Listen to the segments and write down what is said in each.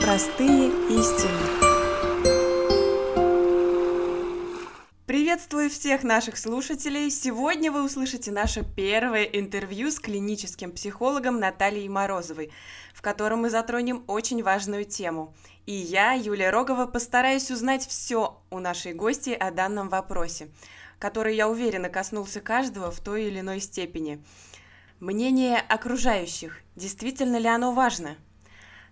Простые истины. Приветствую всех наших слушателей! Сегодня вы услышите наше первое интервью с клиническим психологом Натальей Морозовой, в котором мы затронем очень важную тему. И я, Юлия Рогова, постараюсь узнать все у нашей гости о данном вопросе, который, я уверена, коснулся каждого в той или иной степени. Мнение окружающих. Действительно ли оно важно?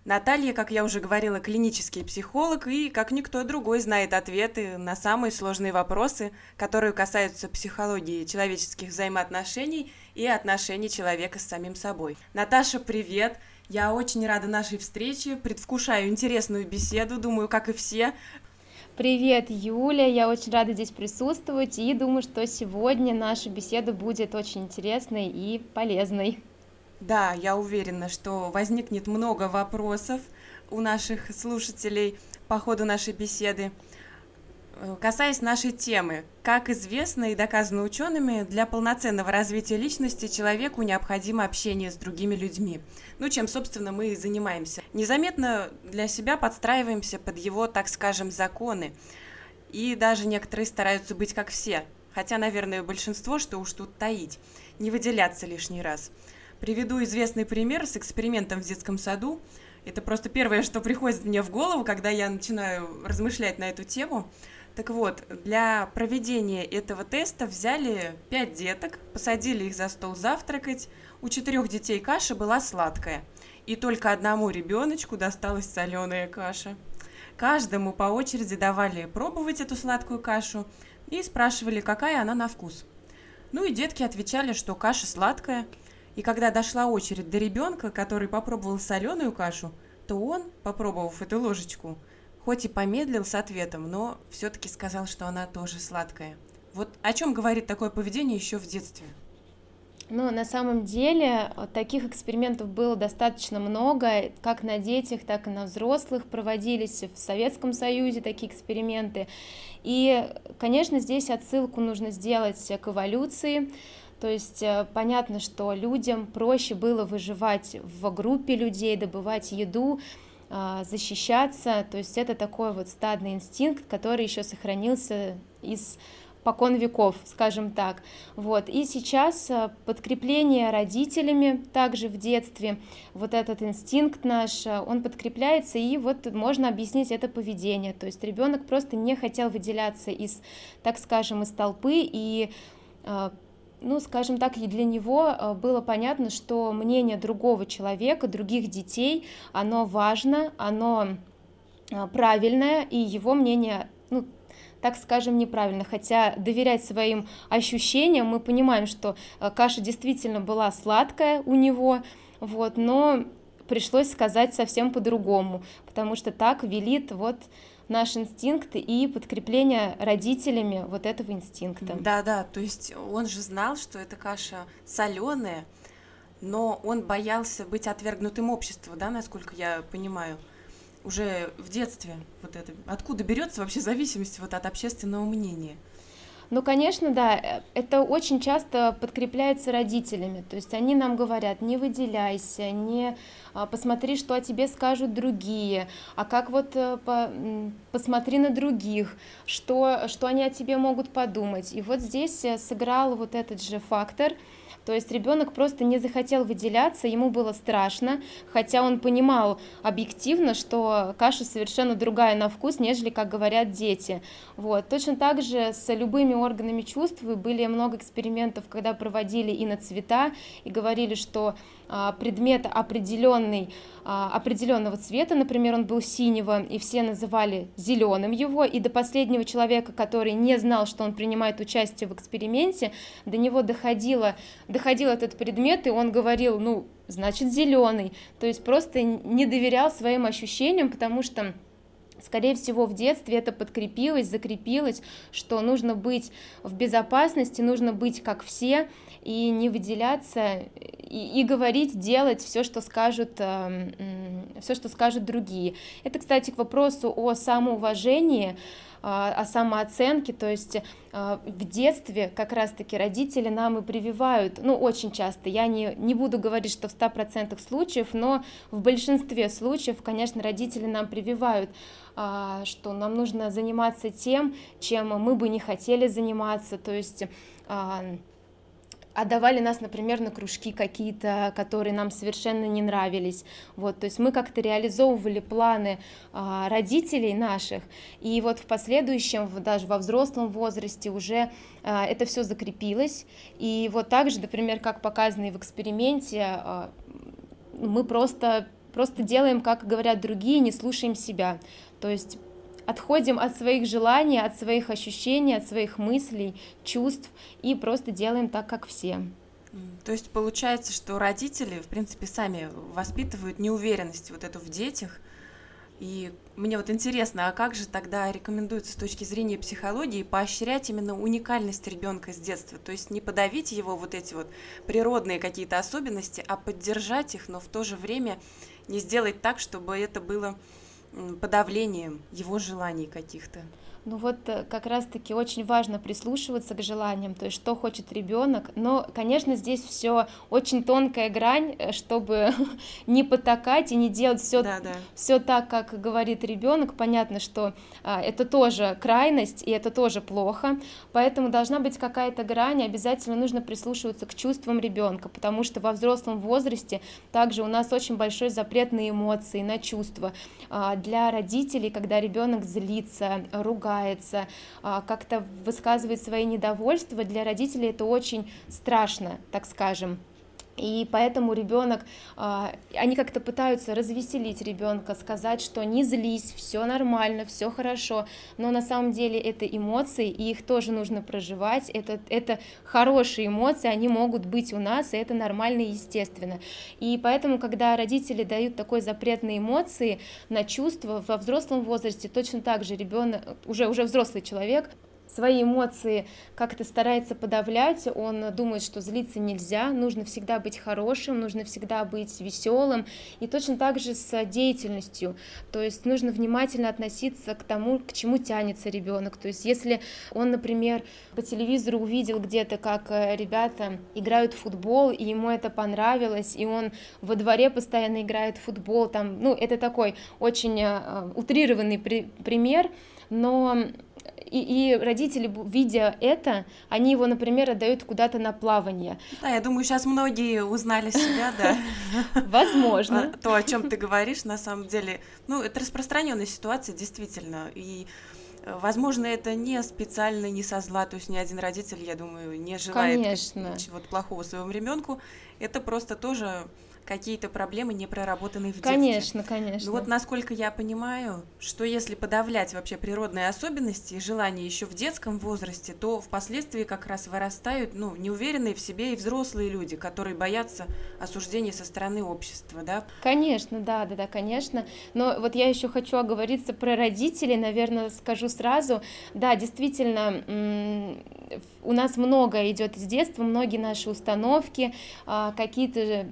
Наталья, как я уже говорила, клинический психолог и, как никто другой, знает ответы на самые сложные вопросы, которые касаются психологии человеческих взаимоотношений и отношений человека с самим собой. Наташа, привет! Я очень рада нашей встрече, предвкушаю интересную беседу, думаю, как и все. Привет, Юля, я очень рада здесь присутствовать и думаю, что сегодня наша беседа будет очень интересной и полезной. Да, я уверена, что возникнет много вопросов у наших слушателей по ходу нашей беседы. Э, касаясь нашей темы, как известно и доказано учеными, для полноценного развития личности человеку необходимо общение с другими людьми. Ну, чем, собственно, мы и занимаемся. Незаметно для себя подстраиваемся под его, так скажем, законы. И даже некоторые стараются быть как все. Хотя, наверное, большинство, что уж тут таить, не выделяться лишний раз – Приведу известный пример с экспериментом в детском саду. Это просто первое, что приходит мне в голову, когда я начинаю размышлять на эту тему. Так вот, для проведения этого теста взяли пять деток, посадили их за стол завтракать. У четырех детей каша была сладкая, и только одному ребеночку досталась соленая каша. Каждому по очереди давали пробовать эту сладкую кашу и спрашивали, какая она на вкус. Ну и детки отвечали, что каша сладкая – и когда дошла очередь до ребенка, который попробовал соленую кашу, то он, попробовав эту ложечку, хоть и помедлил с ответом, но все-таки сказал, что она тоже сладкая. Вот о чем говорит такое поведение еще в детстве? Ну, на самом деле, таких экспериментов было достаточно много, как на детях, так и на взрослых. Проводились в Советском Союзе такие эксперименты. И, конечно, здесь отсылку нужно сделать к эволюции. То есть э, понятно, что людям проще было выживать в группе людей, добывать еду, защищаться. То есть это такой вот стадный инстинкт, который еще сохранился из покон веков, скажем так. Вот. И сейчас э, подкрепление родителями также в детстве, вот этот инстинкт наш, э, он подкрепляется, и вот можно объяснить это поведение. То есть ребенок просто не хотел выделяться из, так скажем, из толпы, и ну, скажем так, и для него э, было понятно, что мнение другого человека, других детей, оно важно, оно э, правильное, и его мнение, ну, так скажем, неправильно. Хотя доверять своим ощущениям, мы понимаем, что э, каша действительно была сладкая у него, вот, но пришлось сказать совсем по-другому, потому что так велит вот наш инстинкт и подкрепление родителями вот этого инстинкта. Да, да, то есть он же знал, что эта каша соленая, но он боялся быть отвергнутым обществом, да, насколько я понимаю, уже в детстве. Вот это откуда берется вообще зависимость вот от общественного мнения? Ну, конечно, да, э, это очень часто подкрепляется родителями, то есть они нам говорят, не выделяйся, не а, посмотри, что о тебе скажут другие, а как вот э, по, посмотри на других, что, что они о тебе могут подумать. И вот здесь э, сыграл вот этот же фактор – то есть ребенок просто не захотел выделяться, ему было страшно, хотя он понимал объективно, что каша совершенно другая на вкус, нежели, как говорят дети. Вот. Точно так же с любыми органами чувств были много экспериментов, когда проводили и на цвета, и говорили, что предмет определенный, а, определенного цвета, например, он был синего, и все называли зеленым его, и до последнего человека, который не знал, что он принимает участие в эксперименте, до него доходило, доходил этот предмет, и он говорил, ну, значит, зеленый, то есть просто не доверял своим ощущениям, потому что Скорее всего, в детстве это подкрепилось, закрепилось, что нужно быть в безопасности, нужно быть как все и не выделяться, и, и говорить, делать все, что скажут, э, все, что скажут другие. Это, кстати, к вопросу о самоуважении. О самооценке, то есть в детстве как раз-таки родители нам и прививают, ну, очень часто, я не, не буду говорить, что в 100% случаев, но в большинстве случаев, конечно, родители нам прививают что нам нужно заниматься тем, чем мы бы не хотели заниматься, то есть отдавали нас, например, на кружки какие-то, которые нам совершенно не нравились. Вот, то есть мы как-то реализовывали планы а, родителей наших, и вот в последующем, даже во взрослом возрасте уже а, это все закрепилось. И вот также, например, как показано и в эксперименте, а, мы просто, просто делаем, как говорят другие, не слушаем себя. То есть отходим от своих желаний, от своих ощущений, от своих мыслей, чувств и просто делаем так, как все. То есть получается, что родители, в принципе, сами воспитывают неуверенность вот эту в детях. И мне вот интересно, а как же тогда рекомендуется с точки зрения психологии поощрять именно уникальность ребенка с детства? То есть не подавить его вот эти вот природные какие-то особенности, а поддержать их, но в то же время не сделать так, чтобы это было подавлением его желаний каких-то. Ну вот э, как раз-таки очень важно прислушиваться к желаниям, то есть что хочет ребенок. Но, конечно, здесь все очень тонкая грань, э, чтобы не потакать и не делать все, да, да. все так, как говорит ребенок. Понятно, что а, это тоже крайность, и это тоже плохо. Поэтому должна быть какая-то грань, обязательно нужно прислушиваться к чувствам ребенка, потому что во взрослом возрасте также у нас очень большой запрет на эмоции, на чувства. А, для родителей, когда ребенок злится, ругается, ругается, а, как-то высказывает свои недовольства, для родителей это очень страшно, так скажем. И поэтому ребенок, а, они как-то пытаются развеселить ребенка, сказать, что не злись, все нормально, все хорошо, но на самом деле это эмоции, и их тоже нужно проживать, это, это хорошие эмоции, они могут быть у нас, и это нормально и естественно. И поэтому, когда родители дают такой запрет на эмоции, на чувства, во взрослом возрасте точно так же ребенок, уже, уже взрослый человек, свои эмоции как-то старается подавлять, он думает, что злиться нельзя, нужно всегда быть хорошим, нужно всегда быть веселым, и точно так же с деятельностью, то есть нужно внимательно относиться к тому, к чему тянется ребенок, то есть если он, например, по телевизору увидел где-то, как э, ребята играют в футбол, и ему это понравилось, и он во дворе постоянно играет в футбол, там, ну, это такой очень э, утрированный при пример, но и, и родители, видя это, они его, например, отдают куда-то на плавание. Да, я думаю, сейчас многие узнали себя, да. Возможно. А, то, о чем ты говоришь, на самом деле, ну, это распространенная ситуация, действительно, и э, Возможно, это не специально, не со зла, то есть ни один родитель, я думаю, не желает чего-то плохого своему ребенку. Это просто тоже какие-то проблемы не проработанные в детстве. Конечно, конечно. Ну вот насколько я понимаю, что если подавлять вообще природные особенности и желания еще в детском возрасте, то впоследствии как раз вырастают, ну, неуверенные в себе и взрослые люди, которые боятся осуждения со стороны общества, да? Конечно, да, да, да, конечно. Но вот я еще хочу оговориться про родителей, наверное, скажу сразу. Да, действительно, у нас много идет из детства, многие наши установки, а, какие-то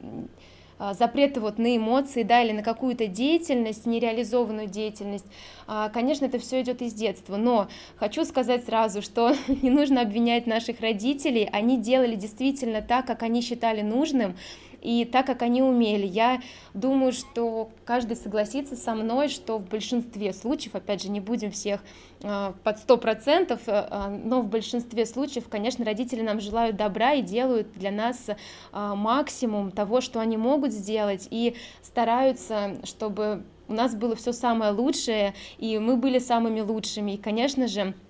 запреты вот на эмоции, да, или на какую-то деятельность, нереализованную деятельность, а, конечно, это все идет из детства, но хочу сказать сразу, что не нужно обвинять наших родителей, они делали действительно так, как они считали нужным, и так, как они умели. Я думаю, что каждый согласится со мной, что в большинстве случаев, опять же, не будем всех э, под сто процентов, э, но в большинстве случаев, конечно, родители нам желают добра и делают для нас э, максимум того, что они могут сделать, и стараются, чтобы у нас было все самое лучшее, и мы были самыми лучшими. И, конечно же, Э,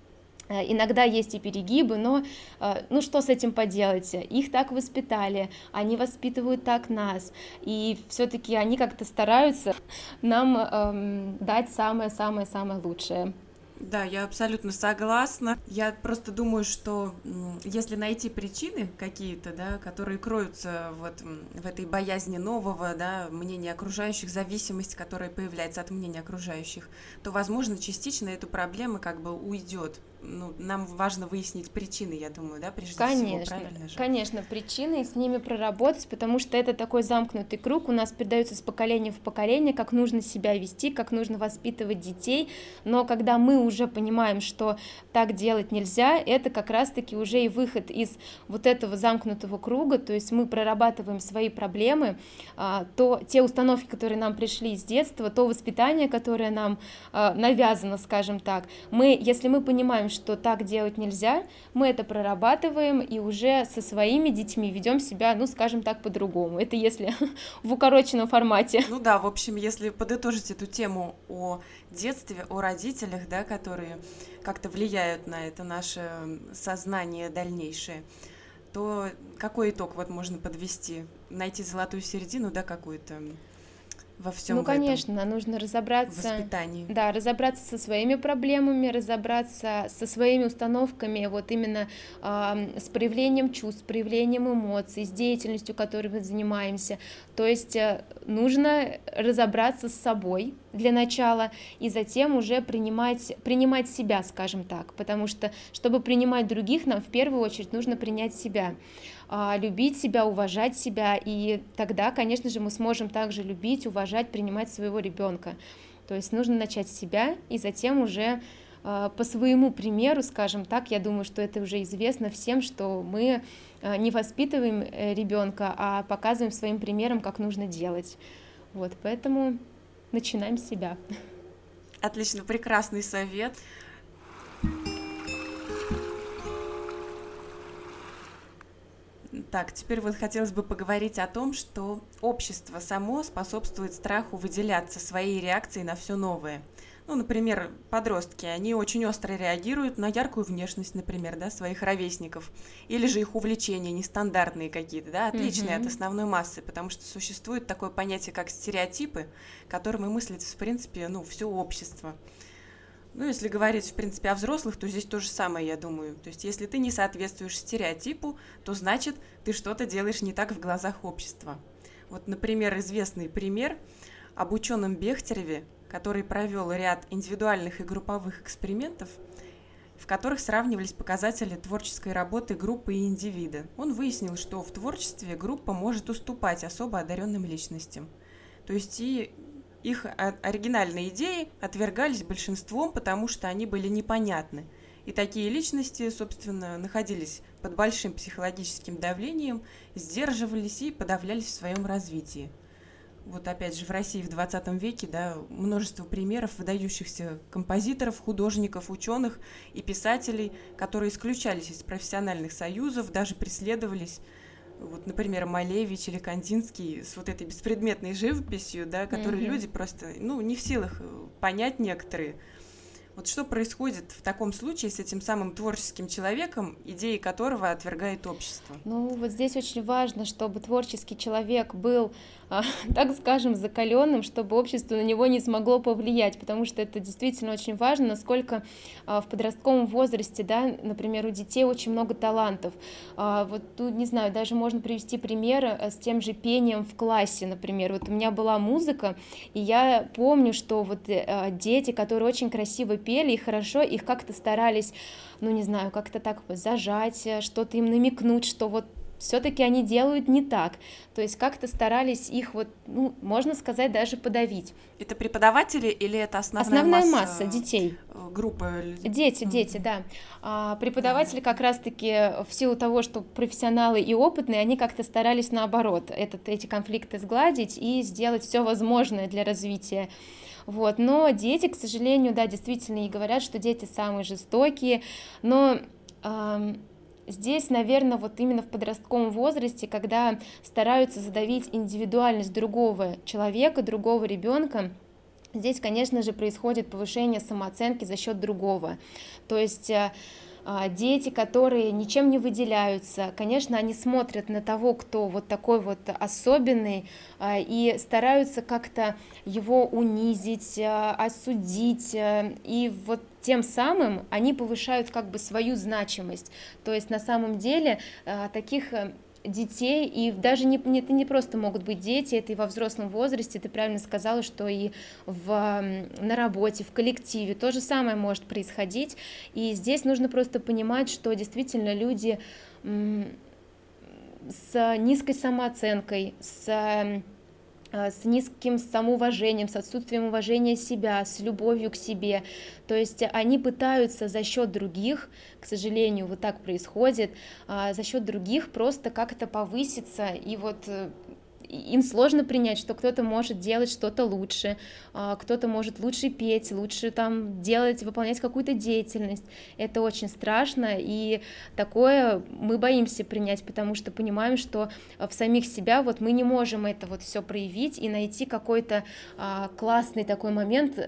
иногда есть и перегибы, но э, ну что с этим поделать? Их так воспитали, они воспитывают так нас, и все-таки они как-то стараются нам эм, дать самое-самое-самое лучшее. Да, я абсолютно согласна. Я просто думаю, что если найти причины какие-то, да, которые кроются вот в этой боязни нового, да, мнения окружающих, зависимость, которая появляется от мнения окружающих, то, возможно, частично эта проблема как бы уйдет ну, нам важно выяснить причины, я думаю, да, прежде конечно, всего, правильно же? Конечно, причины, с ними проработать, потому что это такой замкнутый круг, у нас передается с поколения в поколение, как нужно себя вести, как нужно воспитывать детей, но когда мы уже понимаем, что так делать нельзя, это как раз-таки уже и выход из вот этого замкнутого круга, то есть мы прорабатываем свои проблемы, а, то те установки, которые нам пришли с детства, то воспитание, которое нам а, навязано, скажем так, мы, если мы понимаем, что так делать нельзя, мы это прорабатываем и уже со своими детьми ведем себя, ну, скажем так, по-другому. Это если в укороченном формате. Ну да, в общем, если подытожить эту тему о детстве, о родителях, да, которые как-то влияют на это наше сознание дальнейшее, то какой итог вот можно подвести? Найти золотую середину, да, какую-то? Во всем Ну, конечно, этом нужно разобраться. Воспитании. Да, разобраться со своими проблемами, разобраться со своими установками, вот именно э, с проявлением чувств, проявлением эмоций, с деятельностью, которой мы занимаемся. То есть э, нужно разобраться с собой для начала и затем уже принимать, принимать себя, скажем так, потому что, чтобы принимать других, нам в первую очередь нужно принять себя. А, любить себя, уважать себя, и тогда, конечно же, мы сможем также любить, уважать, принимать своего ребенка. То есть нужно начать с себя и затем уже а, по своему примеру, скажем так, я думаю, что это уже известно всем, что мы а, не воспитываем э, ребенка, а показываем своим примером, как нужно делать. Вот, поэтому начинаем с себя. Отлично, прекрасный совет. Так, теперь вот хотелось бы поговорить о том, что общество само способствует страху выделяться своей реакцией на все новое. Ну, например, подростки, они очень остро реагируют на яркую внешность, например, да, своих ровесников, или же их увлечения нестандартные какие-то, да, отличные mm-hmm. от основной массы, потому что существует такое понятие, как стереотипы, которым и мыслит, в принципе, ну, все общество. Ну, если говорить, в принципе, о взрослых, то здесь то же самое, я думаю. То есть, если ты не соответствуешь стереотипу, то значит, ты что-то делаешь не так в глазах общества. Вот, например, известный пример об ученом Бехтереве, который провел ряд индивидуальных и групповых экспериментов, в которых сравнивались показатели творческой работы группы и индивида. Он выяснил, что в творчестве группа может уступать особо одаренным личностям. То есть и их оригинальные идеи отвергались большинством, потому что они были непонятны. И такие личности, собственно, находились под большим психологическим давлением, сдерживались и подавлялись в своем развитии. Вот опять же в России в 20 веке да, множество примеров выдающихся композиторов, художников, ученых и писателей, которые исключались из профессиональных союзов, даже преследовались вот, например, Малевич или Кандинский с вот этой беспредметной живописью, да, которые mm-hmm. люди просто, ну, не в силах э, понять некоторые. Вот что происходит в таком случае с этим самым творческим человеком, идеи которого отвергает общество? Ну, вот здесь очень важно, чтобы творческий человек был так скажем, закаленным, чтобы общество на него не смогло повлиять, потому что это действительно очень важно, насколько а, в подростковом возрасте, да, например, у детей очень много талантов. А, вот тут, не знаю, даже можно привести пример э, с тем же пением в классе, например. Вот у меня была музыка, и я помню, что вот э, дети, которые очень красиво пели и хорошо, их как-то старались ну, не знаю, как-то так зажать, э, что-то им намекнуть, что вот все-таки они делают не так. То есть как-то старались их вот, ну, можно сказать, даже подавить. Это преподаватели или это основная, основная масса, масса детей? Э, группа Дети, дети, да. А преподаватели как раз-таки в силу того, что профессионалы и опытные, они как-то старались наоборот этот, эти конфликты сгладить и сделать все возможное для развития. Вот. Но дети, к сожалению, да, действительно и говорят, что дети самые жестокие, но эм, Здесь, наверное, вот именно в подростковом возрасте, когда стараются задавить индивидуальность другого человека, другого ребенка, Здесь, конечно же, происходит повышение самооценки за счет другого. То есть э, а, дети, которые ничем не выделяются, конечно, они смотрят на того, кто вот такой вот особенный, а, и стараются как-то его унизить, а, осудить, и вот тем самым они повышают как бы свою значимость. То есть на самом деле таких детей, и даже не, не, это не просто могут быть дети, это и во взрослом возрасте, ты правильно сказала, что и в, на работе, в коллективе то же самое может происходить, и здесь нужно просто понимать, что действительно люди с низкой самооценкой, с Э, с низким самоуважением, с отсутствием уважения себя, с любовью к себе. То есть они пытаются за счет других, к сожалению, вот так происходит, а, за счет других просто как-то повыситься и вот э, им сложно принять, что кто-то может делать что-то лучше, а, кто-то может лучше петь, лучше там делать, выполнять какую-то деятельность. Это очень страшно, и такое мы боимся принять, потому что понимаем, что в самих себя вот мы не можем это вот все проявить и найти какой-то а, классный такой момент,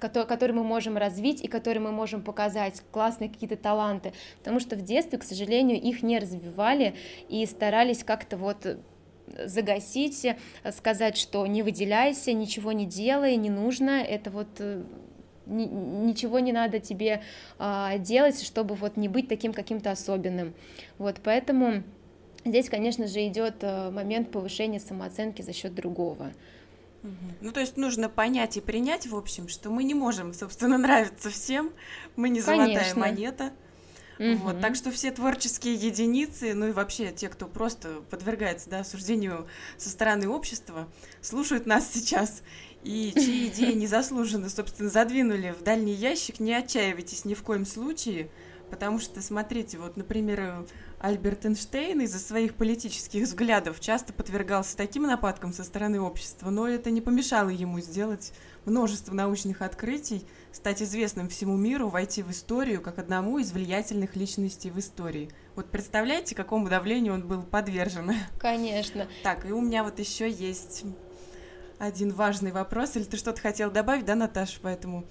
который мы можем развить и который мы можем показать, классные какие-то таланты, потому что в детстве, к сожалению, их не развивали и старались как-то вот загасить, э, сказать, что не выделяйся, ничего не делай, не нужно, это вот э, ничего не надо тебе а, делать, чтобы вот не быть таким каким-то особенным. Вот, поэтому здесь, конечно же, идет э, момент повышения самооценки за счет другого. Ну, то есть нужно понять и принять, в общем, что мы не можем, собственно, нравиться всем, мы не золотая Конечно. монета. Угу. Вот, так что все творческие единицы, ну и вообще те, кто просто подвергается да, осуждению со стороны общества, слушают нас сейчас и чьи идеи незаслуженно, собственно, задвинули в дальний ящик, не отчаивайтесь ни в коем случае, потому что, смотрите, вот, например, Альберт Эйнштейн из-за своих политических взглядов часто подвергался таким нападкам со стороны общества, но это не помешало ему сделать множество научных открытий, стать известным всему миру, войти в историю как одному из влиятельных личностей в истории. Вот представляете, какому давлению он был подвержен? Конечно. Так, и у меня вот еще есть один важный вопрос. Или ты что-то хотел добавить, да, Наташа, поэтому...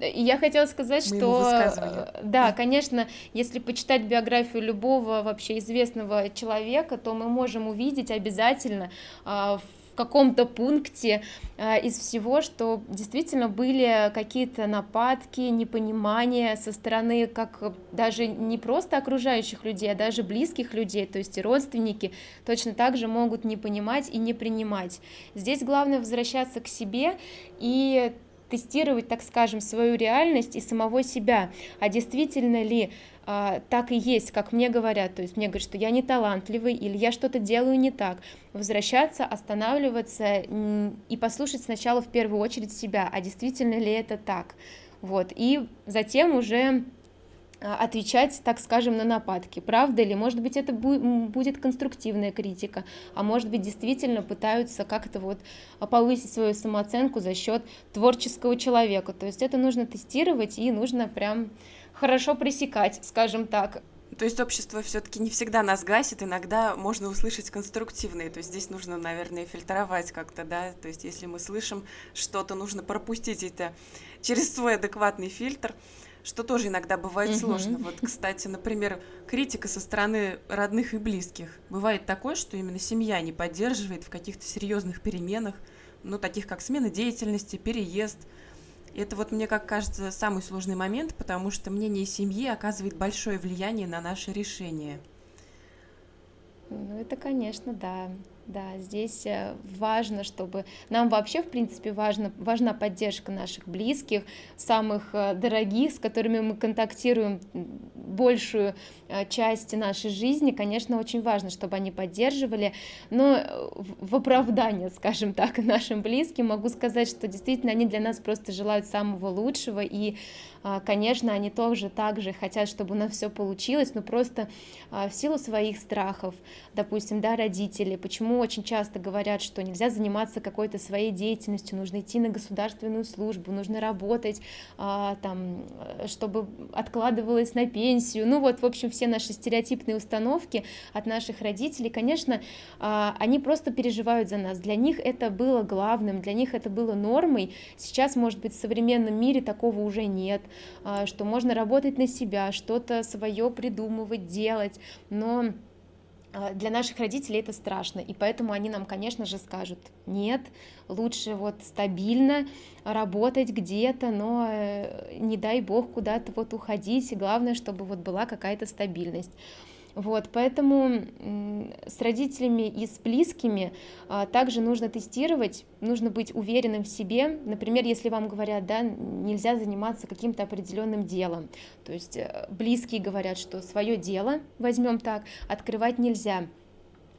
Я хотела сказать, что э, да, конечно, если почитать биографию любого вообще известного человека, то мы можем увидеть обязательно а, в каком-то пункте э, из всего, что действительно были какие-то нападки, непонимания со стороны как даже не просто окружающих людей, а даже близких людей, то есть и родственники точно так же могут не понимать и не принимать. Здесь главное возвращаться к себе и тестировать, так скажем, свою реальность и самого себя, а действительно ли а, так и есть, как мне говорят, то есть мне говорят, что я не талантливый или я что-то делаю не так, возвращаться, останавливаться и послушать сначала в первую очередь себя, а действительно ли это так, вот, и затем уже отвечать, так скажем, на нападки. Правда ли? Может быть, это будет конструктивная критика, а может быть, действительно пытаются как-то вот повысить свою самооценку за счет творческого человека. То есть это нужно тестировать и нужно прям хорошо пресекать, скажем так. То есть общество все-таки не всегда нас гасит, иногда можно услышать конструктивные. То есть здесь нужно, наверное, фильтровать как-то, да. То есть если мы слышим что-то, нужно пропустить это через свой адекватный фильтр что тоже иногда бывает mm-hmm. сложно. Вот, кстати, например, критика со стороны родных и близких. Бывает такое, что именно семья не поддерживает в каких-то серьезных переменах, ну, таких как смена деятельности, переезд. И это вот, мне как кажется, самый сложный момент, потому что мнение семьи оказывает большое влияние на наши решения. Ну, это, конечно, да. Да, здесь э, важно, чтобы нам вообще, в принципе, важно, важна поддержка наших близких, самых э, дорогих, с которыми мы контактируем большую э, часть нашей жизни. Конечно, очень важно, чтобы они поддерживали, но в оправдание, скажем так, нашим близким могу сказать, что действительно они для нас просто желают самого лучшего, и, конечно, они тоже так же хотят, чтобы у нас все получилось, но просто в силу своих страхов, допустим, да, родители, почему очень часто говорят, что нельзя заниматься какой-то своей деятельностью, нужно идти на государственную службу, нужно работать, там, чтобы откладывалось на пенсию. Ну вот, в общем, все наши стереотипные установки от наших родителей, конечно, а, они просто переживают за нас. Для них это было главным, для них это было нормой. Сейчас, может быть, в современном мире такого уже нет, а, что можно работать на себя, что-то свое придумывать, делать, но для наших родителей это страшно, и поэтому они нам, конечно же, скажут, нет, лучше вот стабильно работать где-то, но э, не дай бог куда-то вот уходить, и главное, чтобы вот была какая-то стабильность. Вот, поэтому с родителями и с близкими а, также нужно тестировать, нужно быть уверенным в себе. Например, если вам говорят, да, нельзя заниматься каким-то определенным делом, то есть э, близкие говорят, что свое дело, возьмем так, открывать нельзя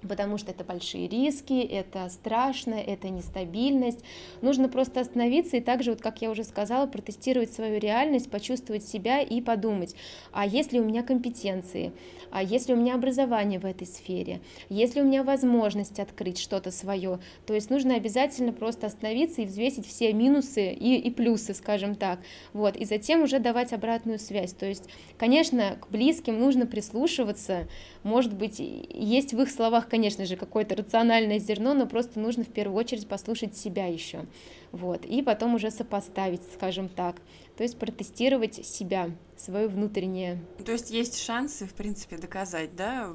потому что это большие риски, это страшно, это нестабильность. Нужно просто остановиться и также, вот как я уже сказала, протестировать свою реальность, почувствовать себя и подумать, а есть ли у меня компетенции, а есть ли у меня образование в этой сфере, есть ли у меня возможность открыть что-то свое. То есть нужно обязательно просто остановиться и взвесить все минусы и, и плюсы, скажем так. Вот, и затем уже давать обратную связь. То есть, конечно, к близким нужно прислушиваться, может быть, есть в их словах конечно же, какое-то рациональное зерно, но просто нужно в первую очередь послушать себя еще, вот, и потом уже сопоставить, скажем так, то есть протестировать себя, свое внутреннее. То есть есть шансы, в принципе, доказать, да,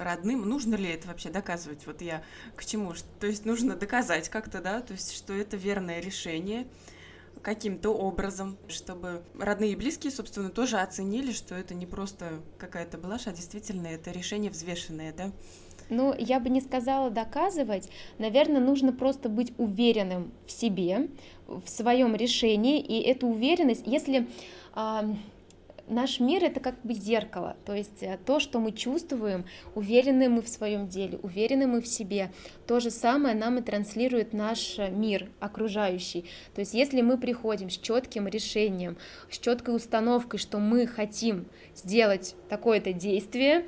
родным, нужно ли это вообще доказывать, вот я к чему, то есть нужно доказать как-то, да, то есть что это верное решение, каким-то образом, чтобы родные и близкие, собственно, тоже оценили, что это не просто какая-то блажь, а действительно это решение взвешенное, да? Ну, я бы не сказала доказывать. Наверное, нужно просто быть уверенным в себе, в своем решении. И эту уверенность, если э, наш мир это как бы зеркало, то есть э, то, что мы чувствуем, уверены мы в своем деле, уверены мы в себе, то же самое нам и транслирует наш мир окружающий. То есть если мы приходим с четким решением, с четкой установкой, что мы хотим сделать такое-то действие, а,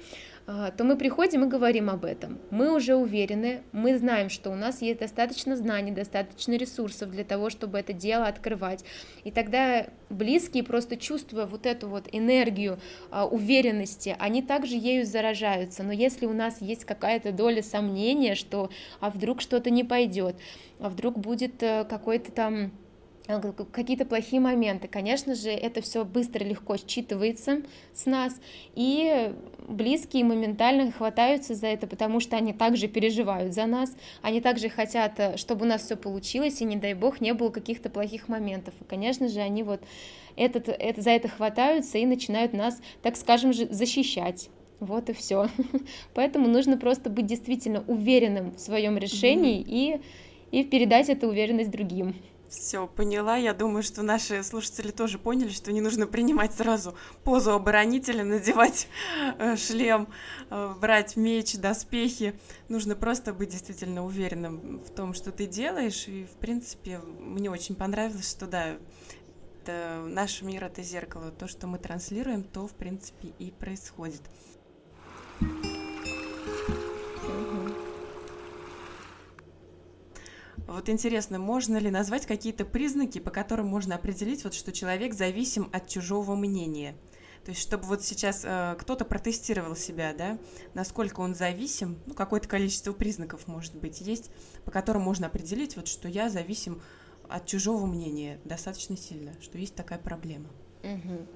то мы приходим и говорим об этом. Мы уже уверены, мы знаем, что у нас есть достаточно знаний, достаточно ресурсов для того, чтобы это дело открывать. И тогда близкие, просто чувствуя вот эту вот энергию а, уверенности, они также ею заражаются. Но если у нас есть какая-то доля сомнения, что а вдруг что-то не пойдет, а вдруг будет э, какой-то там какие-то плохие моменты. Конечно же, это все быстро, легко считывается с нас, и близкие моментально хватаются за это, потому что они также переживают за нас, они также хотят, э, чтобы у нас все получилось, и не дай бог не было каких-то плохих моментов. И, конечно же, они вот этот, это, за это хватаются и начинают нас, так скажем, защищать. Вот и все. Поэтому нужно просто быть действительно уверенным в своем решении mm-hmm. и, и передать эту уверенность другим. Все, поняла. Я думаю, что наши слушатели тоже поняли, что не нужно принимать сразу позу оборонителя, надевать э, шлем, э, брать меч, доспехи. Нужно просто быть действительно уверенным в том, что ты делаешь. И, в принципе, мне очень понравилось, что да, это, наш мир это зеркало. То, что мы транслируем, то, в принципе, и происходит. Вот интересно, можно ли назвать какие-то признаки, по которым можно определить, вот, что человек зависим от чужого мнения? То есть, чтобы вот сейчас э, кто-то протестировал себя, да, насколько он зависим, ну, какое-то количество признаков, может быть, есть, по которым можно определить, вот, что я зависим от чужого мнения достаточно сильно, что есть такая проблема. Угу.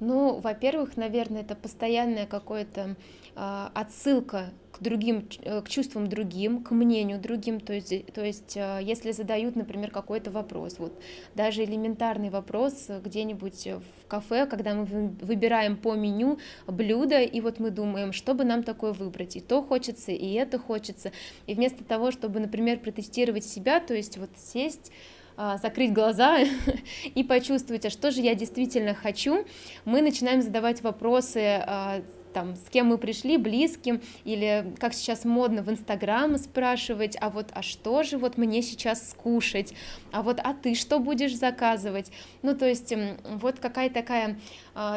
Ну, во-первых, наверное, это постоянная какая-то э, отсылка к другим, э, к чувствам другим, к мнению другим, то есть, то есть э, если задают, например, какой-то вопрос, вот даже элементарный вопрос где-нибудь в кафе, когда мы выбираем по меню блюдо, и вот мы думаем, что бы нам такое выбрать, и то хочется, и это хочется, и вместо того, чтобы, например, протестировать себя, то есть вот сесть а, закрыть глаза и почувствовать, а что же я действительно хочу, мы начинаем задавать вопросы а, там, с кем мы пришли, близким, или как сейчас модно в Инстаграм спрашивать, а вот, а что же вот мне сейчас скушать, а вот, а ты что будешь заказывать? Ну, то есть, вот какая такая,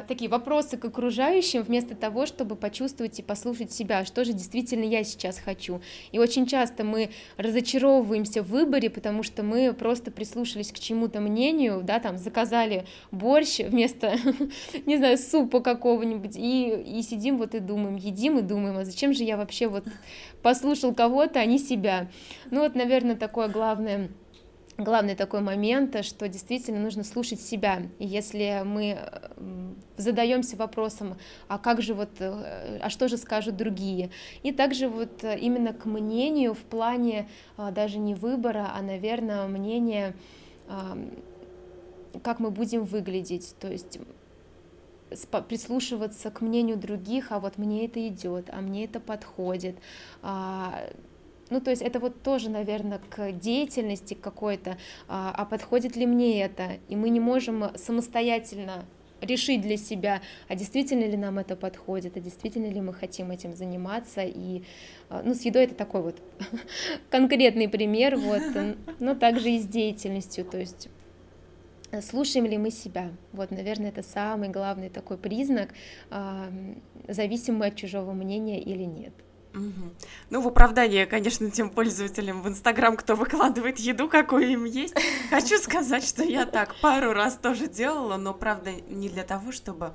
такие вопросы к окружающим, вместо того, чтобы почувствовать и послушать себя, что же действительно я сейчас хочу. И очень часто мы разочаровываемся в выборе, потому что мы просто прислушались к чему-то мнению, да, там, заказали борщ вместо, не знаю, супа какого-нибудь, и, и сидим сидим вот и думаем, едим и думаем, а зачем же я вообще вот послушал кого-то, а не себя. Ну вот, наверное, такое главное главный такой момент, что действительно нужно слушать себя. И если мы задаемся вопросом, а как же вот, э, а что же скажут другие? И также вот именно к мнению в плане а, даже не выбора, а, наверное, мнение, как мы будем выглядеть. То есть прислушиваться к мнению других, а вот мне это идет, а мне это подходит. А, ну, то есть это вот тоже, наверное, к деятельности какой-то, а, а подходит ли мне это? И мы не можем самостоятельно решить для себя, а действительно ли нам это подходит, а действительно ли мы хотим этим заниматься. И, а, ну, с едой это такой вот конкретный пример, вот, но также и с деятельностью, то есть слушаем ли мы себя. Вот, наверное, это самый главный такой признак, зависим мы от чужого мнения или нет. Угу. Ну, в оправдание, конечно, тем пользователям в Инстаграм, кто выкладывает еду, какую им есть, хочу сказать, что я так пару раз тоже делала, но, правда, не для того, чтобы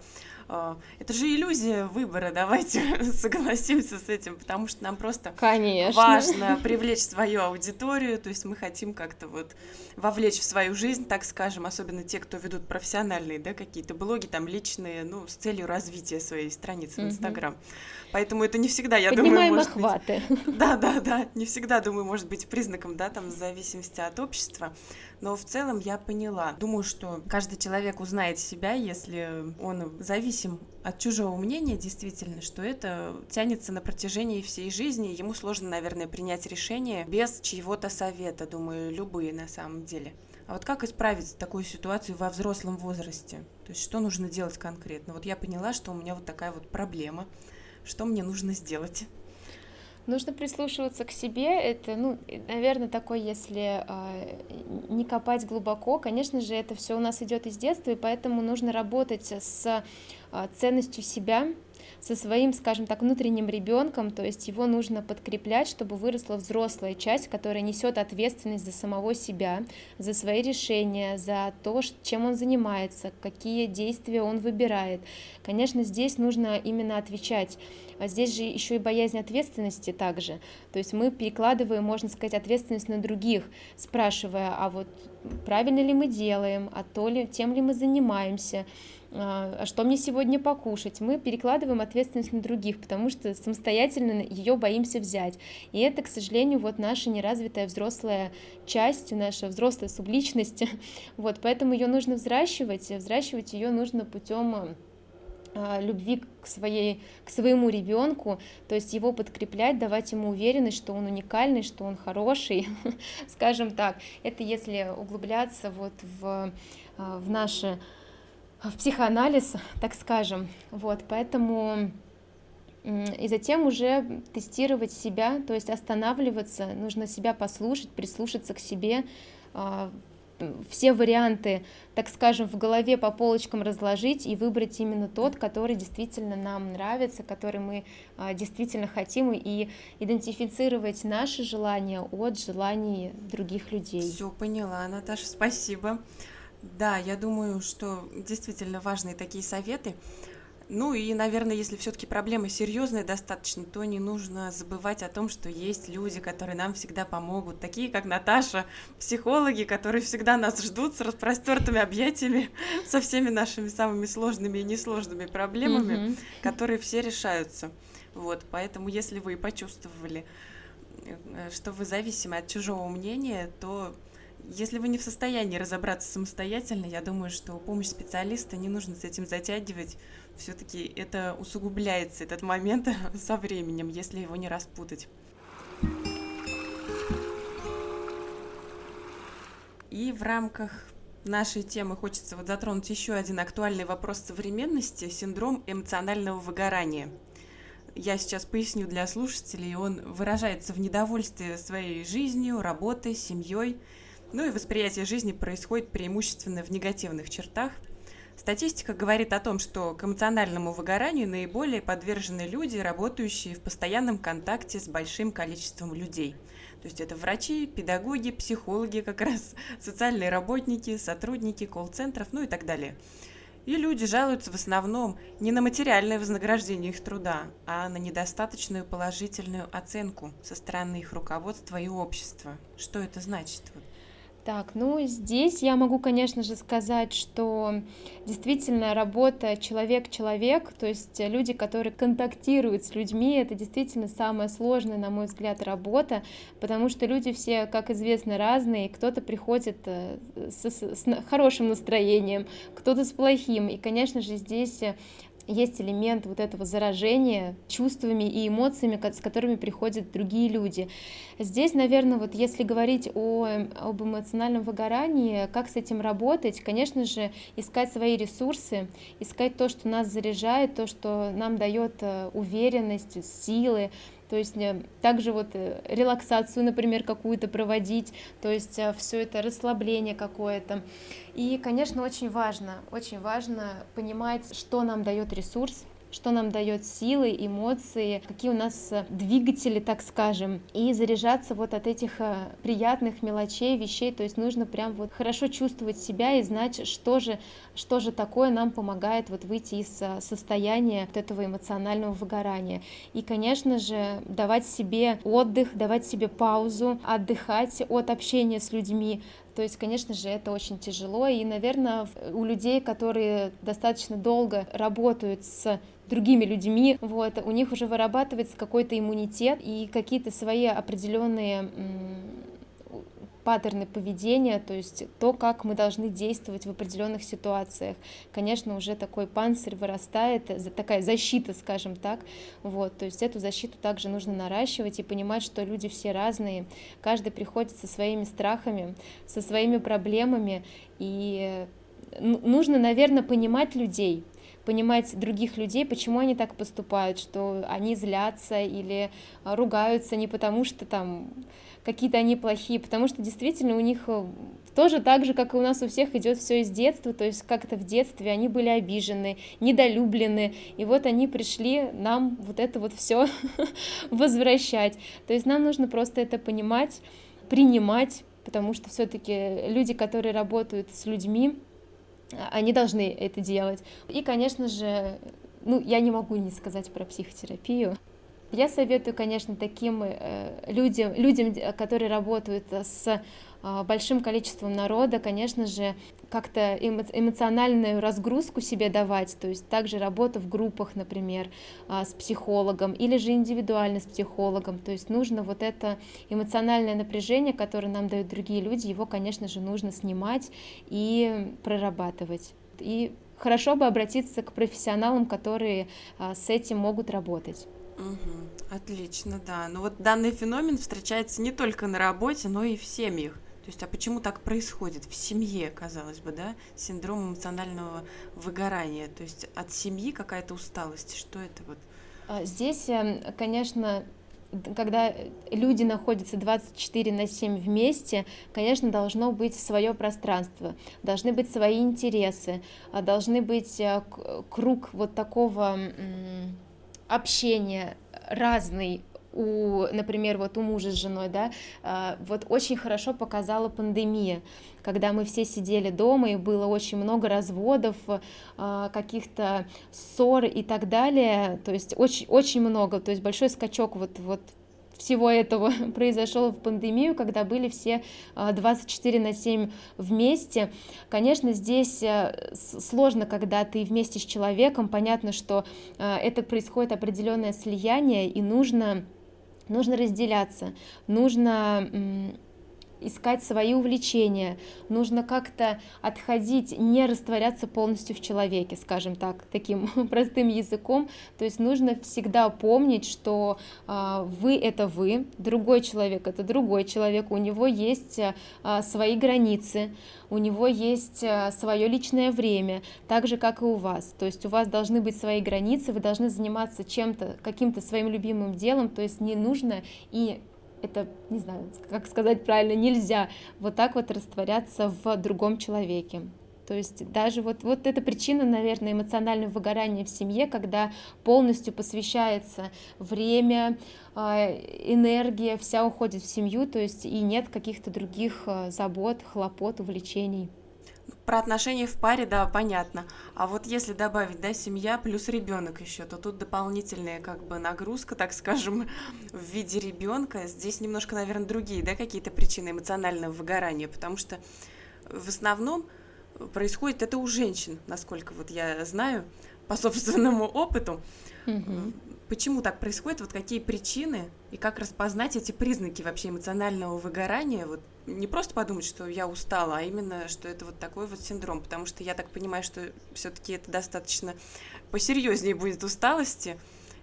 а, это же иллюзия выбора, давайте согласимся с этим, потому что нам просто Конечно. важно привлечь свою аудиторию, то есть мы хотим как-то вот вовлечь в свою жизнь, так скажем, особенно те, кто ведут профессиональные, да, какие-то блоги там личные, ну, с целью развития своей страницы в Инстаграм. Поэтому это не всегда, я Поднимаем думаю, может охваты. быть... Да, да, да, не всегда, думаю, может быть признаком, да, там, зависимости от общества но в целом я поняла. Думаю, что каждый человек узнает себя, если он зависим от чужого мнения, действительно, что это тянется на протяжении всей жизни, ему сложно, наверное, принять решение без чьего-то совета, думаю, любые на самом деле. А вот как исправить такую ситуацию во взрослом возрасте? То есть что нужно делать конкретно? Вот я поняла, что у меня вот такая вот проблема. Что мне нужно сделать? Нужно прислушиваться к себе. Это, ну, наверное, такой, если э, не копать глубоко, конечно же, это все у нас идет из детства, и поэтому нужно работать с э, ценностью себя, со своим, скажем так, внутренним ребенком, то есть его нужно подкреплять, чтобы выросла взрослая часть, которая несет ответственность за самого себя, за свои решения, за то, чем он занимается, какие действия он выбирает. Конечно, здесь нужно именно отвечать. А здесь же еще и боязнь ответственности также. То есть мы перекладываем, можно сказать, ответственность на других, спрашивая, а вот правильно ли мы делаем, а то ли, тем ли мы занимаемся, а, а что мне сегодня покушать. Мы перекладываем ответственность на других, потому что самостоятельно ее боимся взять. И это, к сожалению, вот наша неразвитая взрослая часть, наша взрослая субличность. Вот, поэтому ее нужно взращивать, взращивать ее нужно путем любви к, своей, к своему ребенку, то есть его подкреплять, давать ему уверенность, что он уникальный, что он хороший, скажем так. Это если углубляться вот в, а, в наши в психоанализ, так скажем. Вот, поэтому и затем уже тестировать себя, то есть останавливаться, нужно себя послушать, прислушаться к себе, а, все варианты, так скажем, в голове по полочкам разложить и выбрать именно тот, который действительно нам нравится, который мы а, действительно хотим, и идентифицировать наши желания от желаний других людей. Все поняла, Наташа, спасибо. Да, я думаю, что действительно важные такие советы. Ну и, наверное, если все-таки проблема серьезная достаточно, то не нужно забывать о том, что есть люди, которые нам всегда помогут, такие как Наташа, психологи, которые всегда нас ждут с распростертыми объятиями, со всеми нашими самыми сложными и несложными проблемами, mm-hmm. которые все решаются. Вот, поэтому, если вы почувствовали, э, что вы зависимы от чужого мнения, то если вы не в состоянии разобраться самостоятельно, я думаю, что помощь специалиста не нужно с этим затягивать. Все-таки это усугубляется, этот момент со временем, если его не распутать. И в рамках нашей темы хочется вот затронуть еще один актуальный вопрос современности – синдром эмоционального выгорания. Я сейчас поясню для слушателей, он выражается в недовольстве своей жизнью, работой, семьей – ну и восприятие жизни происходит преимущественно в негативных чертах. Статистика говорит о том, что к эмоциональному выгоранию наиболее подвержены люди, работающие в постоянном контакте с большим количеством людей. То есть это врачи, педагоги, психологи, как раз социальные работники, сотрудники колл-центров, ну и так далее. И люди жалуются в основном не на материальное вознаграждение их труда, а на недостаточную положительную оценку со стороны их руководства и общества. Что это значит? Вот Так, ну здесь я могу, конечно же, сказать, что действительно работа человек-человек, то есть люди, которые контактируют с людьми, это действительно самая сложная, на мой взгляд, работа, потому что люди все, как известно, разные, кто-то приходит э, с, с хорошим настроением, кто-то с плохим, и, конечно же, здесь есть элемент вот этого заражения чувствами и эмоциями, с которыми приходят другие люди. Здесь, наверное, вот если говорить о, об эмоциональном выгорании, как с этим работать, конечно же, искать свои ресурсы, искать то, что нас заряжает, то, что нам дает э, уверенность, силы, то есть э, также вот э, релаксацию, например, какую-то проводить, то есть все это расслабление какое-то. И, конечно, очень важно, очень важно понимать, что нам дает ресурс, что нам дает силы, эмоции, какие у нас э, двигатели, так скажем, и заряжаться вот от этих э, приятных мелочей, вещей, то есть нужно прям вот хорошо чувствовать себя и знать, что же, что же такое нам помогает вот выйти из э, состояния вот этого эмоционального выгорания. И, конечно же, давать себе отдых, давать себе паузу, отдыхать от общения с людьми, то есть, конечно же, это очень тяжело, и, наверное, у людей, которые достаточно долго работают с другими людьми, вот, у них уже вырабатывается какой-то иммунитет и какие-то свои определенные паттерны поведения, то есть то, как мы должны действовать в определенных ситуациях. Конечно, уже такой панцирь вырастает, такая защита, скажем так, вот, то есть эту защиту также нужно наращивать и понимать, что люди все разные, каждый приходит со своими страхами, со своими проблемами, и нужно, наверное, понимать людей, понимать других людей, почему они так поступают, что они злятся или а, ругаются не потому, что там какие-то они плохие, потому что действительно у них э, тоже так же, как и у нас у всех идет все из детства, то есть как-то в детстве они были обижены, недолюблены, и вот они пришли нам вот это вот все возвращать. То есть нам нужно просто это понимать, принимать, потому что все-таки люди, которые работают с людьми, они должны это делать. И, конечно же, ну, я не могу не сказать про психотерапию. Я советую, конечно, таким э, людям, людям, которые работают с э, большим количеством народа, конечно же, как-то эмоциональную разгрузку себе давать, то есть также работа в группах, например, э, с психологом или же индивидуально с психологом, то есть нужно вот это эмоциональное напряжение, которое нам дают другие люди, его, конечно же, нужно снимать и прорабатывать. И хорошо бы обратиться к профессионалам, которые с этим могут работать. Угу, отлично, да. Но вот данный феномен встречается не только на работе, но и в семьях. То есть, а почему так происходит в семье, казалось бы, да, синдром эмоционального выгорания? То есть от семьи какая-то усталость, что это вот? А, здесь, эм, конечно, когда люди находятся 24 на 7 вместе, конечно, должно быть свое пространство, должны быть свои интересы, а, должны быть э, круг вот такого общение разный у, например, вот у мужа с женой, да, а, вот очень хорошо показала пандемия, когда мы все сидели дома и было очень много разводов, а, каких-то ссор и так далее, то есть очень, очень много, то есть большой скачок вот, вот всего этого произошел в пандемию, когда были все 24 а, на 7 вместе. Конечно, здесь э, сложно, когда ты вместе с человеком, понятно, что а, это происходит определенное слияние, и нужно, нужно разделяться, нужно искать свои увлечения, нужно как-то отходить, не растворяться полностью в человеке, скажем так, таким простым языком. То есть нужно всегда помнить, что э, вы это вы, другой человек это другой человек, у него есть э, свои границы, у него есть свое личное время, так же как и у вас. То есть у вас должны быть свои границы, вы должны заниматься чем-то, каким-то своим любимым делом, то есть не нужно и это, не знаю, как сказать правильно, нельзя вот так вот растворяться в другом человеке. То есть даже вот, вот эта причина, наверное, эмоционального выгорания в семье, когда полностью посвящается время, а, энергия, вся уходит в семью, то есть и нет каких-то других а, забот, хлопот, увлечений. Про отношения в паре, да, понятно. А вот если добавить, да, семья плюс ребенок еще, то тут дополнительная как бы нагрузка, так скажем, в виде ребенка. Здесь немножко, наверное, другие, да, какие-то причины эмоционального выгорания, потому что в основном происходит это у женщин, насколько вот я знаю по собственному опыту. Угу. Почему так происходит? Вот какие причины и как распознать эти признаки вообще эмоционального выгорания? Вот не просто подумать, что я устала, а именно, что это вот такой вот синдром, потому что я так понимаю, что все-таки это достаточно посерьезнее будет усталости.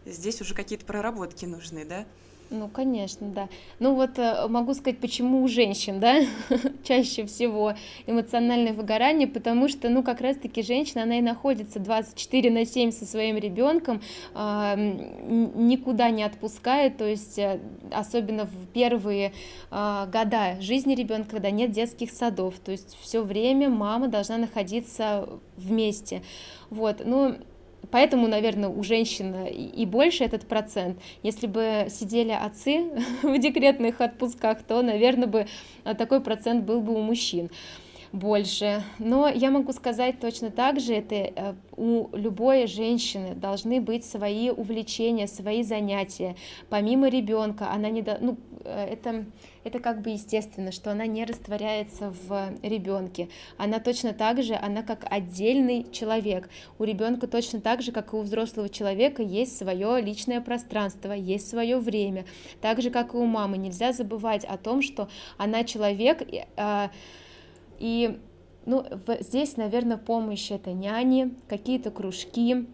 Здесь уже какие-то проработки нужны, да? Ну, конечно, да. Ну вот э, могу сказать, почему у женщин, да, чаще всего эмоциональное выгорание, потому что, ну, как раз-таки женщина, она и находится 24 на 7 со своим ребенком, никуда не отпускает, то есть э, особенно в первые а, года жизни ребенка, когда нет детских садов, то есть все время мама должна находиться вместе. Вот, ну, Поэтому, наверное, у женщин и больше этот процент. Если бы сидели отцы в декретных отпусках, то, наверное, бы а, такой процент был бы у мужчин больше. Но я могу сказать точно так же, это э, у любой женщины должны быть свои увлечения, свои занятия. Помимо ребенка, она не до... ну, э, это, это как бы естественно, что она не растворяется в ребенке. Она точно так же, она как отдельный человек. У ребенка точно так же, как и у взрослого человека, есть свое личное пространство, есть свое время. Так же, как и у мамы. Нельзя забывать о том, что она человек, э, и ну, здесь, наверное, помощь это няни, какие-то кружки,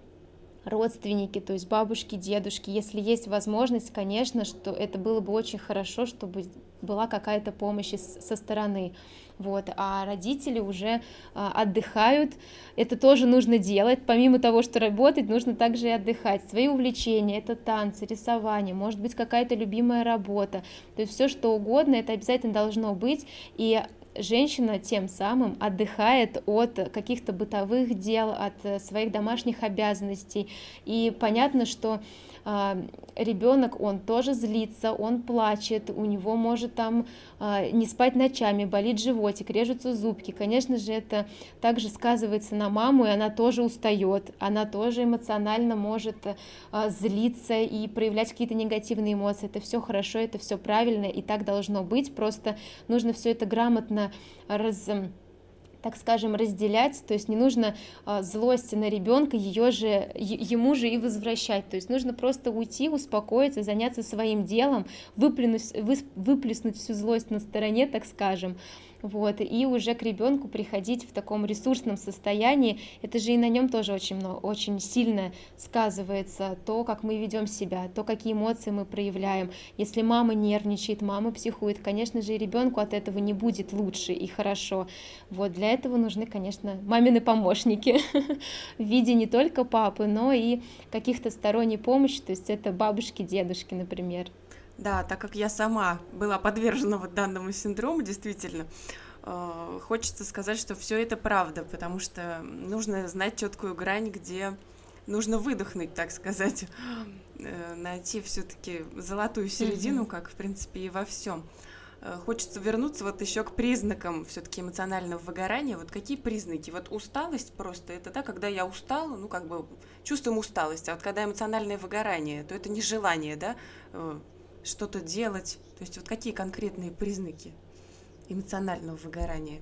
родственники, то есть бабушки, дедушки. Если есть возможность, конечно, что это было бы очень хорошо, чтобы была какая-то помощь со стороны. Вот, а родители уже а, отдыхают, это тоже нужно делать, помимо того, что работать, нужно также и отдыхать. Свои увлечения, это танцы, рисование, может быть какая-то любимая работа, то есть все что угодно, это обязательно должно быть, и женщина тем самым отдыхает от каких-то бытовых дел, от своих домашних обязанностей. И понятно, что ребенок, он тоже злится, он плачет, у него может там а, не спать ночами, болит животик, режутся зубки. Конечно же, это также сказывается на маму, и она тоже устает, она тоже эмоционально может а, злиться и проявлять какие-то негативные эмоции. Это все хорошо, это все правильно, и так должно быть. Просто нужно все это грамотно раз так скажем, разделять, то есть не нужно а, злости на ребенка ее же, ему же и возвращать, то есть нужно просто уйти, успокоиться, заняться своим делом, выплюнуть, выплеснуть всю злость на стороне, так скажем, вот, и уже к ребенку приходить в таком ресурсном состоянии, это же и на нем тоже очень, много, очень сильно сказывается, то, как мы ведем себя, то, какие эмоции мы проявляем. Если мама нервничает, мама психует, конечно же, и ребенку от этого не будет лучше и хорошо. Вот, для этого нужны, конечно, мамины помощники в виде не только папы, но и каких-то сторонней помощи, то есть это бабушки, дедушки, например. Да, так как я сама была подвержена вот данному синдрому, действительно, э, хочется сказать, что все это правда, потому что нужно знать четкую грань, где нужно выдохнуть, так сказать, э, найти все-таки золотую середину, как в принципе и во всем. Э, хочется вернуться вот еще к признакам все-таки эмоционального выгорания. Вот какие признаки? Вот усталость просто это да, когда я устала, ну как бы чувствуем усталость, а вот когда эмоциональное выгорание, то это не желание, да, что-то делать? То есть вот какие конкретные признаки эмоционального выгорания?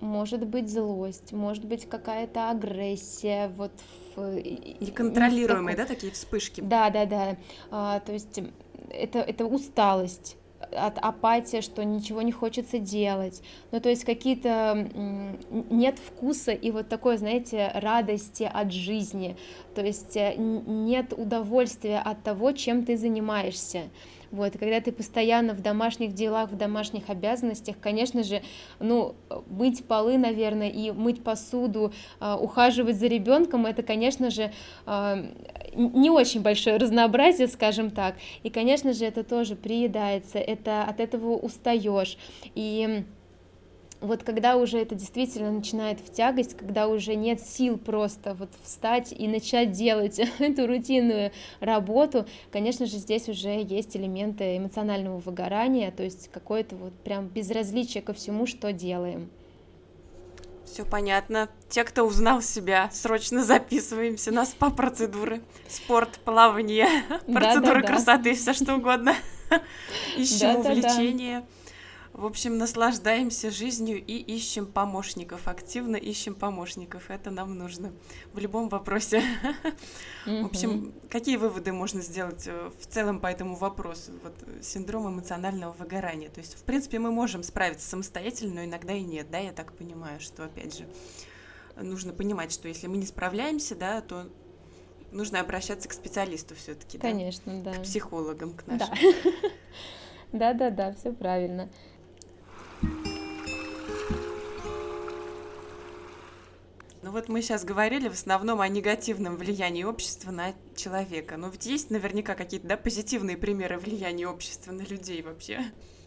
Может быть злость, может быть какая-то агрессия, вот в, неконтролируемые, в таком... да, такие вспышки. Да, да, да. А, то есть это это усталость, от апатия, что ничего не хочется делать. Ну, то есть какие-то нет вкуса и вот такой, знаете, радости от жизни. То есть э, нет удовольствия от того, чем ты занимаешься. Вот, и когда ты постоянно в домашних делах, в домашних обязанностях, конечно же, ну, мыть полы, наверное, и мыть посуду, а, ухаживать за ребенком, это, конечно же, а, не очень большое разнообразие, скажем так. И, конечно же, это тоже приедается, это от этого устаешь. И вот когда уже это действительно начинает в тягость, когда уже нет сил просто вот встать и начать делать эту рутинную работу, конечно же, здесь уже есть элементы эмоционального выгорания, то есть какое-то вот прям безразличие ко всему, что делаем. Все понятно. Те, кто узнал себя, срочно записываемся на спа-процедуры. Спорт, плавание, процедуры красоты, все что угодно. Ищем увлечения. В общем, наслаждаемся жизнью и ищем помощников, активно ищем помощников. Это нам нужно в любом вопросе. В общем, какие выводы можно сделать э, в целом по этому вопросу? Вот э, синдром эмоционального выгорания. То есть, в принципе, мы можем справиться самостоятельно, но иногда и нет, да, я так понимаю, что, опять же, нужно понимать, что если мы не справляемся, да, то нужно обращаться к специалисту все-таки. Конечно, да? да. К психологам, к нашим. Да, да, да, все правильно. Ну вот мы сейчас говорили в основном о негативном влиянии общества на человека. Но ведь есть наверняка какие-то да, позитивные примеры влияния общества на людей вообще.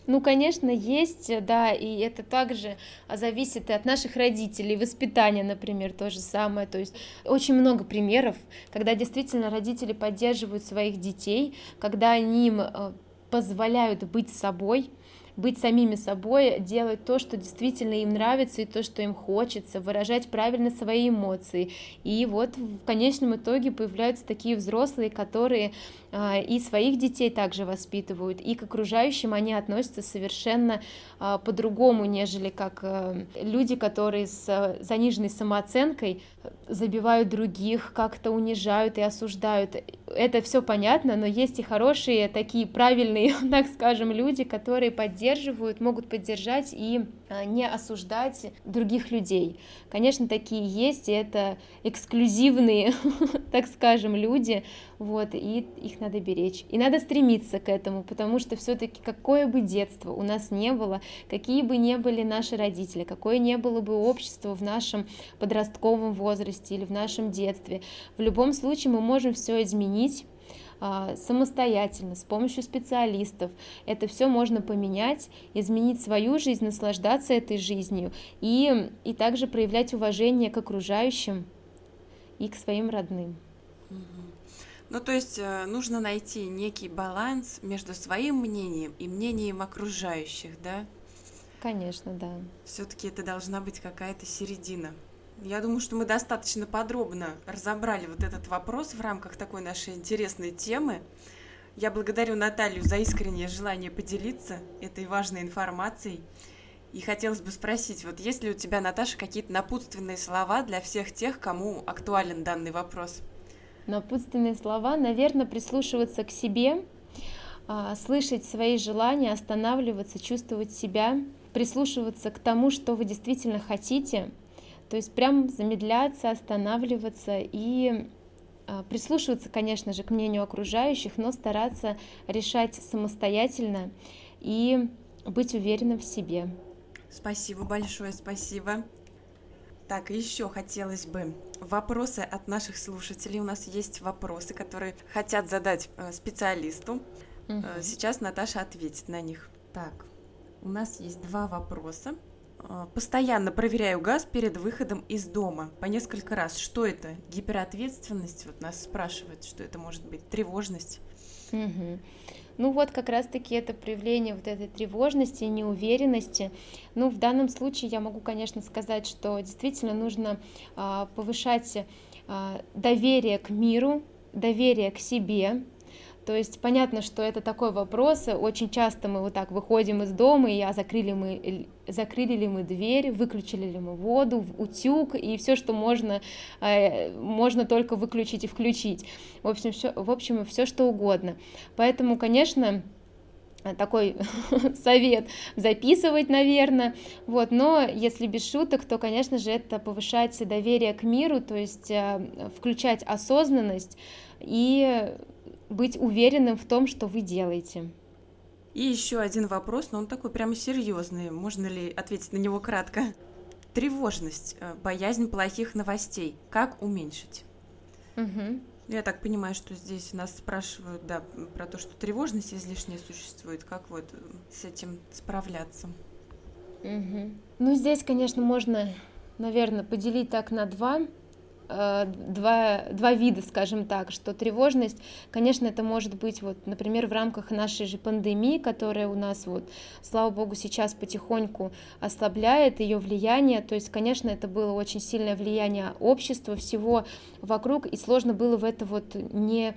Ну, конечно, есть, да, и это также зависит и от наших родителей, воспитания, например, то же самое. То есть очень много примеров, когда действительно родители поддерживают своих детей, когда они им э, позволяют быть собой, быть самими собой, делать то, что действительно им нравится и то, что им хочется, выражать правильно свои эмоции. И вот в конечном итоге появляются такие взрослые, которые и своих детей также воспитывают, и к окружающим они относятся совершенно а, по-другому, нежели как э, люди, которые с заниженной самооценкой забивают других, как-то унижают и осуждают. Это все понятно, но есть и хорошие, такие правильные, так скажем, люди, которые поддерживают, могут поддержать и а, не осуждать других людей. Конечно, такие есть, и это эксклюзивные, так скажем, люди, вот, и их надо беречь. И надо стремиться к этому, потому что все-таки какое бы детство у нас не было, какие бы не были наши родители, какое не было бы общество в нашем подростковом возрасте или в нашем детстве, в любом случае мы можем все изменить, а, самостоятельно, с помощью специалистов. Это все можно поменять, изменить свою жизнь, наслаждаться этой жизнью и, и также проявлять уважение к окружающим и к своим родным. Ну, то есть э, нужно найти некий баланс между своим мнением и мнением окружающих, да? Конечно, да. Все-таки это должна быть какая-то середина. Я думаю, что мы достаточно подробно разобрали вот этот вопрос в рамках такой нашей интересной темы. Я благодарю Наталью за искреннее желание поделиться этой важной информацией. И хотелось бы спросить, вот есть ли у тебя, Наташа, какие-то напутственные слова для всех тех, кому актуален данный вопрос? Напутственные слова, наверное, прислушиваться к себе, а, слышать свои желания, останавливаться, чувствовать себя, прислушиваться к тому, что вы действительно хотите – то есть прям замедляться, останавливаться и а, прислушиваться, конечно же, к мнению окружающих, но стараться решать самостоятельно и быть уверенным в себе. Спасибо большое, спасибо. Так, еще хотелось бы вопросы от наших слушателей. У нас есть вопросы, которые хотят задать э, специалисту. Угу. Сейчас Наташа ответит на них. Так, у нас есть два вопроса. А, постоянно проверяю газ перед выходом из дома по несколько раз. Что это? Гиперответственность? Вот нас спрашивают, что это может быть? Тревожность? Угу. Ну вот как раз-таки это проявление вот этой тревожности, неуверенности. Ну в данном случае я могу, конечно, сказать, что действительно нужно а, повышать а, доверие к миру, доверие к себе, то есть понятно, что это такой вопрос. Очень часто мы вот так выходим из дома, и а закрыли мы, закрыли ли мы дверь, выключили ли мы воду, утюг, и все, что можно, э, можно только выключить и включить. В общем, все, в общем, все что угодно. Поэтому, конечно, такой совет записывать, наверное, вот, но если без шуток, то, конечно же, это повышать доверие к миру, то есть э, включать осознанность и быть уверенным в том, что вы делаете. И еще один вопрос, но он такой прямо серьезный. Можно ли ответить на него кратко? Тревожность, э, боязнь плохих новостей. Как уменьшить? Угу. Я так понимаю, что здесь нас спрашивают, да, про то, что тревожность излишняя существует. Как вот э, с этим справляться? Угу. Ну, здесь, конечно, можно, наверное, поделить так на два два, два вида, скажем так, что тревожность, конечно, это может быть, вот, например, в рамках нашей же пандемии, которая у нас, вот, слава богу, сейчас потихоньку ослабляет ее влияние, то есть, конечно, это было очень сильное влияние общества, всего вокруг, и сложно было в это вот не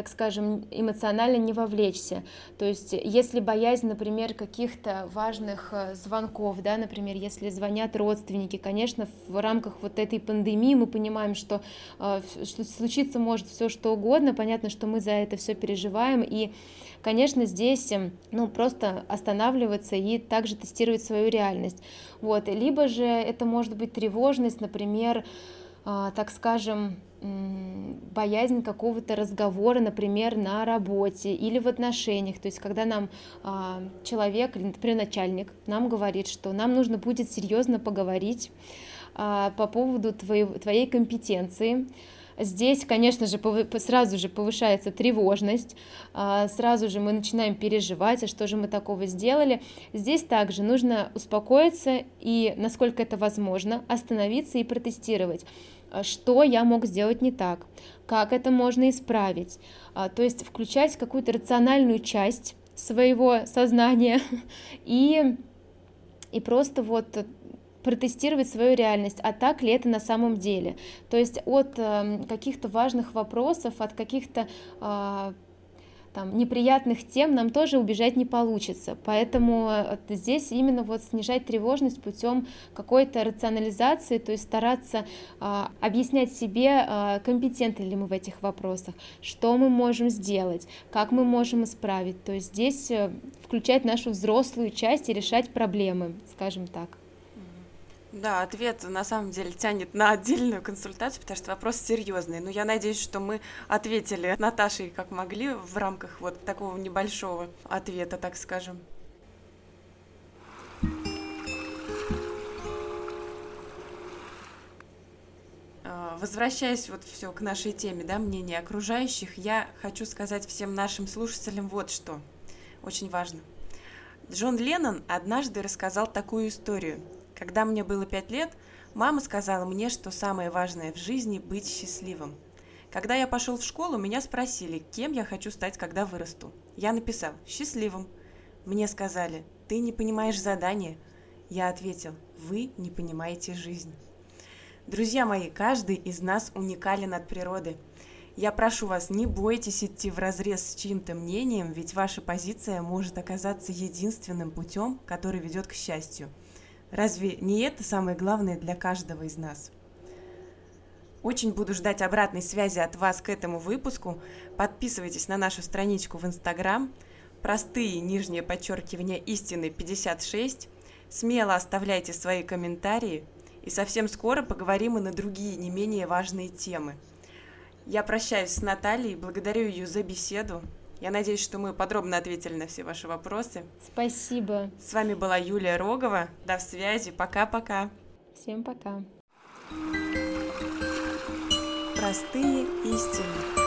так скажем, эмоционально не вовлечься. То есть, если боязнь, например, каких-то важных э, звонков, да, например, если звонят родственники, конечно, в рамках вот этой пандемии мы понимаем, что, э, что случиться может все что угодно, понятно, что мы за это все переживаем, и, конечно, здесь, эм, ну, просто останавливаться и также тестировать свою реальность. Вот, либо же это может быть тревожность, например, э, так скажем, боязнь какого-то разговора, например, на работе или в отношениях. То есть, когда нам а, человек, например, начальник, нам говорит, что нам нужно будет серьезно поговорить а, по поводу твоей, твоей компетенции. Здесь, конечно же, сразу же повышается тревожность, а, сразу же мы начинаем переживать, а что же мы такого сделали. Здесь также нужно успокоиться и, насколько это возможно, остановиться и протестировать что я мог сделать не так, как это можно исправить. А, то есть включать какую-то рациональную часть своего сознания и, и просто вот протестировать свою реальность, а так ли это на самом деле. То есть от э, каких-то важных вопросов, от каких-то э, там, неприятных тем нам тоже убежать не получится. Поэтому э, здесь именно вот снижать тревожность путем какой-то рационализации, то есть стараться а, объяснять себе, а, компетентны ли мы в этих вопросах, что мы можем сделать, как мы можем исправить. То есть здесь э, включать нашу взрослую часть и решать проблемы, скажем так. Да, ответ на самом деле тянет на отдельную консультацию, потому что вопрос серьезный. Но я надеюсь, что мы ответили Наташей как могли в рамках вот такого небольшого ответа, так скажем. А, возвращаясь вот все к нашей теме, да, мнение окружающих, я хочу сказать всем нашим слушателям вот что. Очень важно. Джон Леннон однажды рассказал такую историю – когда мне было пять лет, мама сказала мне, что самое важное в жизни – быть счастливым. Когда я пошел в школу, меня спросили, кем я хочу стать, когда вырасту. Я написал «счастливым». Мне сказали «ты не понимаешь задание». Я ответил «вы не понимаете жизнь». Друзья мои, каждый из нас уникален от природы. Я прошу вас, не бойтесь идти в разрез с чьим-то мнением, ведь ваша позиция может оказаться единственным путем, который ведет к счастью – Разве не это самое главное для каждого из нас? Очень буду ждать обратной связи от вас к этому выпуску. Подписывайтесь на нашу страничку в Инстаграм. Простые нижнее подчеркивание истины 56. Смело оставляйте свои комментарии. И совсем скоро поговорим и на другие не менее важные темы. Я прощаюсь с Натальей, благодарю ее за беседу. Я надеюсь, что мы подробно ответили на все ваши вопросы. Спасибо. С вами была Юлия Рогова. До связи. Пока-пока. Всем пока. Простые истины.